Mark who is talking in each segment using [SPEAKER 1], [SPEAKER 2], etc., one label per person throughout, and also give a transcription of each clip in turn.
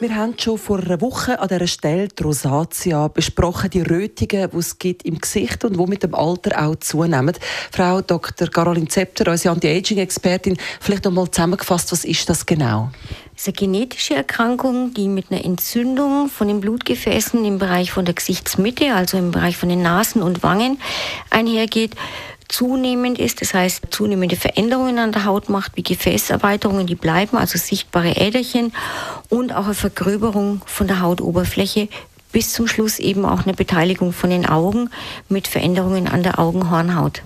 [SPEAKER 1] wir haben schon vor einer Woche an dieser Stelle die Rosatia besprochen, die Rötungen, die es gibt im Gesicht und die mit dem Alter auch zunehmen. Frau Dr. Caroline Zepter, unsere Anti-Aging-Expertin, vielleicht noch mal zusammengefasst, was ist das genau?
[SPEAKER 2] Das ist eine genetische Erkrankung, die mit einer Entzündung von den Blutgefäßen im Bereich von der Gesichtsmitte, also im Bereich von den Nasen und Wangen einhergeht zunehmend ist, das heißt zunehmende Veränderungen an der Haut macht, wie Gefäßerweiterungen, die bleiben, also sichtbare Äderchen und auch eine Vergröberung von der Hautoberfläche bis zum Schluss eben auch eine Beteiligung von den Augen mit Veränderungen an der Augenhornhaut.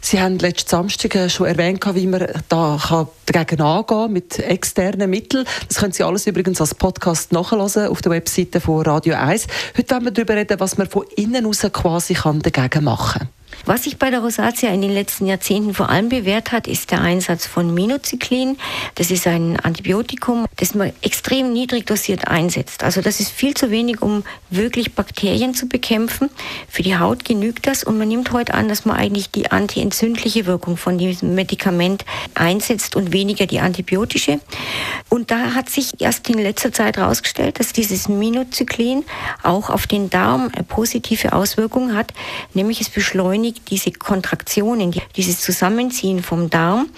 [SPEAKER 1] Sie haben letzten Samstag schon erwähnt, wie man da dagegen angehen kann mit externen Mitteln. Das können Sie alles übrigens als Podcast nachlesen auf der Webseite von Radio 1. Heute wollen wir darüber reden, was man von innen aus quasi dagegen machen kann.
[SPEAKER 2] Was sich bei der Rosatia in den letzten Jahrzehnten vor allem bewährt hat, ist der Einsatz von Minocyclin. Das ist ein Antibiotikum, das man extrem niedrig dosiert einsetzt. Also das ist viel zu wenig, um wirklich Bakterien zu bekämpfen. Für die Haut genügt das und man nimmt heute an, dass man eigentlich die antientzündliche Wirkung von diesem Medikament einsetzt und weniger die antibiotische. Und da hat sich erst in letzter Zeit herausgestellt, dass dieses Minocyclin auch auf den Darm eine positive Auswirkung hat, nämlich es beschleunigt diese Kontraktionen, dieses Zusammenziehen vom Darm.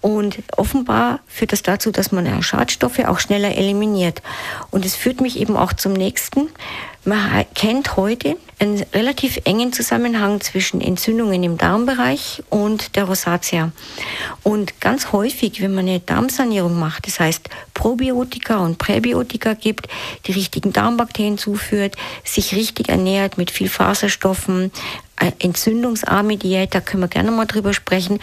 [SPEAKER 2] Und offenbar führt das dazu, dass man Schadstoffe auch schneller eliminiert. Und es führt mich eben auch zum nächsten. Man kennt heute einen relativ engen Zusammenhang zwischen Entzündungen im Darmbereich und der Rosatia. Und ganz häufig, wenn man eine Darmsanierung macht, das heißt Probiotika und Präbiotika gibt, die richtigen Darmbakterien zuführt, sich richtig ernährt mit viel Faserstoffen, äh, entzündungsarme Diät, da können wir gerne mal drüber sprechen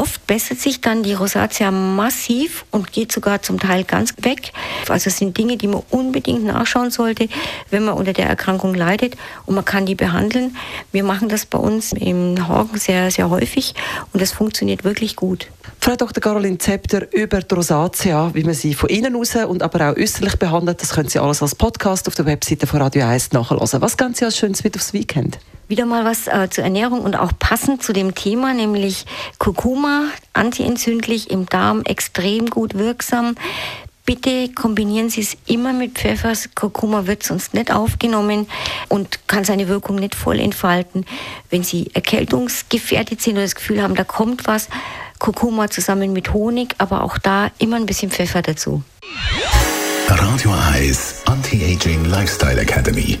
[SPEAKER 2] Oft bessert sich dann die Rosatia massiv und geht sogar zum Teil ganz weg. Also es sind Dinge, die man unbedingt nachschauen sollte, wenn man unter der Erkrankung leidet und man kann die behandeln. Wir machen das bei uns im Horgen sehr, sehr häufig und das funktioniert wirklich gut.
[SPEAKER 1] Frau Dr. Caroline Zepter über die Rosatia, wie man sie von innen aus und aber auch äußerlich behandelt, das können Sie alles als Podcast auf der Webseite von Radio 1 nachhören. Was ganz Sie als Schönes mit aufs Weekend?
[SPEAKER 2] Wieder mal was äh, zur Ernährung und auch passend zu dem Thema, nämlich Kurkuma, antientzündlich im Darm, extrem gut wirksam. Bitte kombinieren Sie es immer mit Pfeffer. Kurkuma wird sonst nicht aufgenommen und kann seine Wirkung nicht voll entfalten. Wenn Sie erkältungsgefährdet sind oder das Gefühl haben, da kommt was, Kurkuma zusammen mit Honig, aber auch da immer ein bisschen Pfeffer dazu.
[SPEAKER 3] Radio Eyes Anti-Aging Lifestyle Academy.